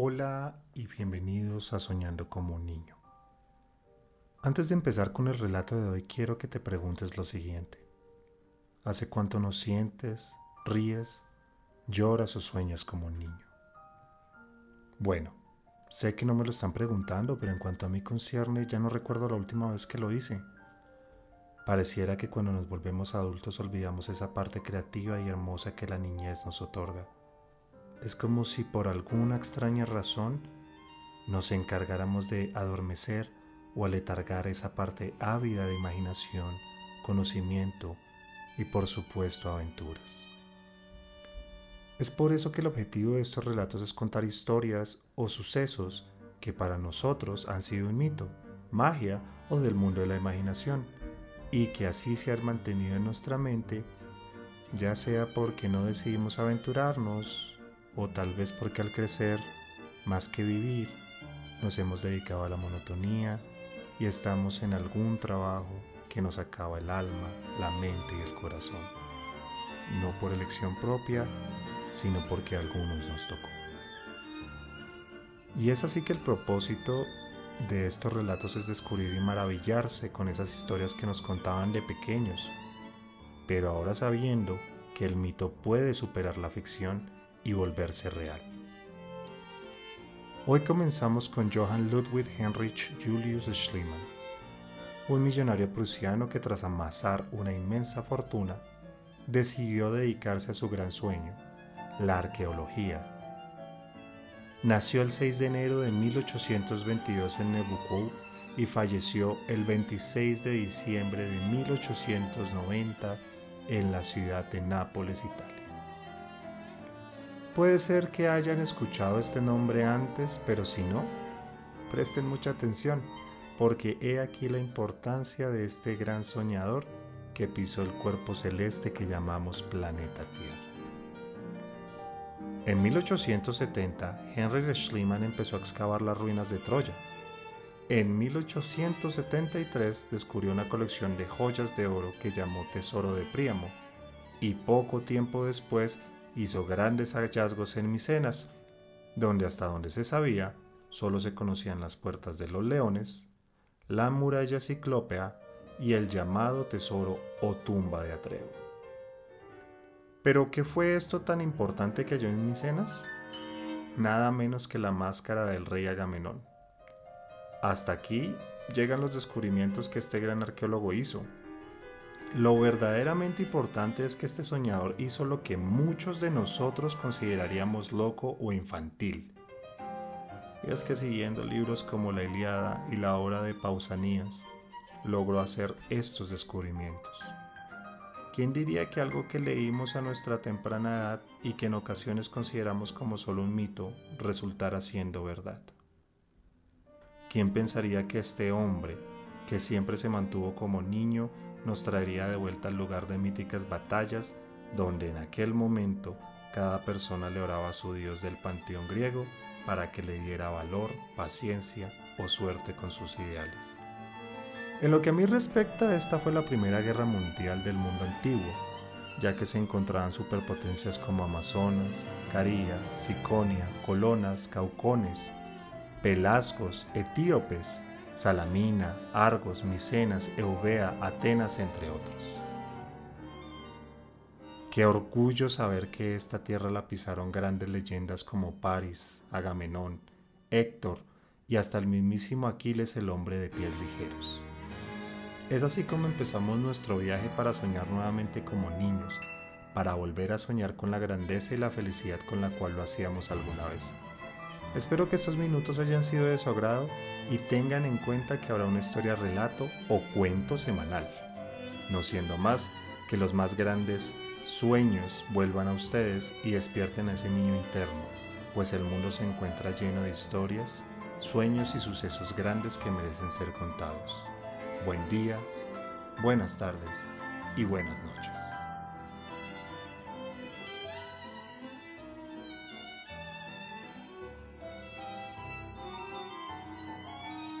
Hola y bienvenidos a Soñando como un niño. Antes de empezar con el relato de hoy quiero que te preguntes lo siguiente. ¿Hace cuánto no sientes, ríes, lloras o sueñas como un niño? Bueno, sé que no me lo están preguntando, pero en cuanto a mí concierne ya no recuerdo la última vez que lo hice. Pareciera que cuando nos volvemos adultos olvidamos esa parte creativa y hermosa que la niñez nos otorga es como si por alguna extraña razón nos encargáramos de adormecer o aletargar esa parte ávida de imaginación, conocimiento y por supuesto aventuras. Es por eso que el objetivo de estos relatos es contar historias o sucesos que para nosotros han sido un mito, magia o del mundo de la imaginación, y que así se han mantenido en nuestra mente, ya sea porque no decidimos aventurarnos o tal vez porque al crecer, más que vivir, nos hemos dedicado a la monotonía y estamos en algún trabajo que nos acaba el alma, la mente y el corazón. No por elección propia, sino porque a algunos nos tocó. Y es así que el propósito de estos relatos es descubrir y maravillarse con esas historias que nos contaban de pequeños, pero ahora sabiendo que el mito puede superar la ficción y volverse real. Hoy comenzamos con Johann Ludwig Heinrich Julius Schliemann, un millonario prusiano que tras amasar una inmensa fortuna, decidió dedicarse a su gran sueño, la arqueología. Nació el 6 de enero de 1822 en Nebuchadnezzar y falleció el 26 de diciembre de 1890 en la ciudad de Nápoles, Italia. Puede ser que hayan escuchado este nombre antes, pero si no, presten mucha atención, porque he aquí la importancia de este gran soñador que pisó el cuerpo celeste que llamamos planeta Tierra. En 1870, Henry Schliemann empezó a excavar las ruinas de Troya. En 1873 descubrió una colección de joyas de oro que llamó Tesoro de Príamo, y poco tiempo después hizo grandes hallazgos en Micenas, donde hasta donde se sabía solo se conocían las puertas de los leones, la muralla ciclópea y el llamado tesoro o tumba de Atreo. Pero ¿qué fue esto tan importante que halló en Micenas? Nada menos que la máscara del rey Agamenón. Hasta aquí llegan los descubrimientos que este gran arqueólogo hizo, lo verdaderamente importante es que este soñador hizo lo que muchos de nosotros consideraríamos loco o infantil. Y es que siguiendo libros como la Iliada y la obra de Pausanias, logró hacer estos descubrimientos. ¿Quién diría que algo que leímos a nuestra temprana edad y que en ocasiones consideramos como solo un mito resultara siendo verdad? ¿Quién pensaría que este hombre, que siempre se mantuvo como niño nos traería de vuelta al lugar de míticas batallas donde en aquel momento cada persona le oraba a su dios del panteón griego para que le diera valor, paciencia o suerte con sus ideales. En lo que a mí respecta, esta fue la primera guerra mundial del mundo antiguo, ya que se encontraban superpotencias como Amazonas, Caría, Siconia, Colonas, Caucones, Pelasgos, Etíopes, Salamina, Argos, Micenas, Eubea, Atenas, entre otros. Qué orgullo saber que esta tierra la pisaron grandes leyendas como Paris, Agamenón, Héctor y hasta el mismísimo Aquiles el hombre de pies ligeros. Es así como empezamos nuestro viaje para soñar nuevamente como niños, para volver a soñar con la grandeza y la felicidad con la cual lo hacíamos alguna vez. Espero que estos minutos hayan sido de su agrado y tengan en cuenta que habrá una historia relato o cuento semanal, no siendo más que los más grandes sueños vuelvan a ustedes y despierten a ese niño interno, pues el mundo se encuentra lleno de historias, sueños y sucesos grandes que merecen ser contados. Buen día, buenas tardes y buenas noches.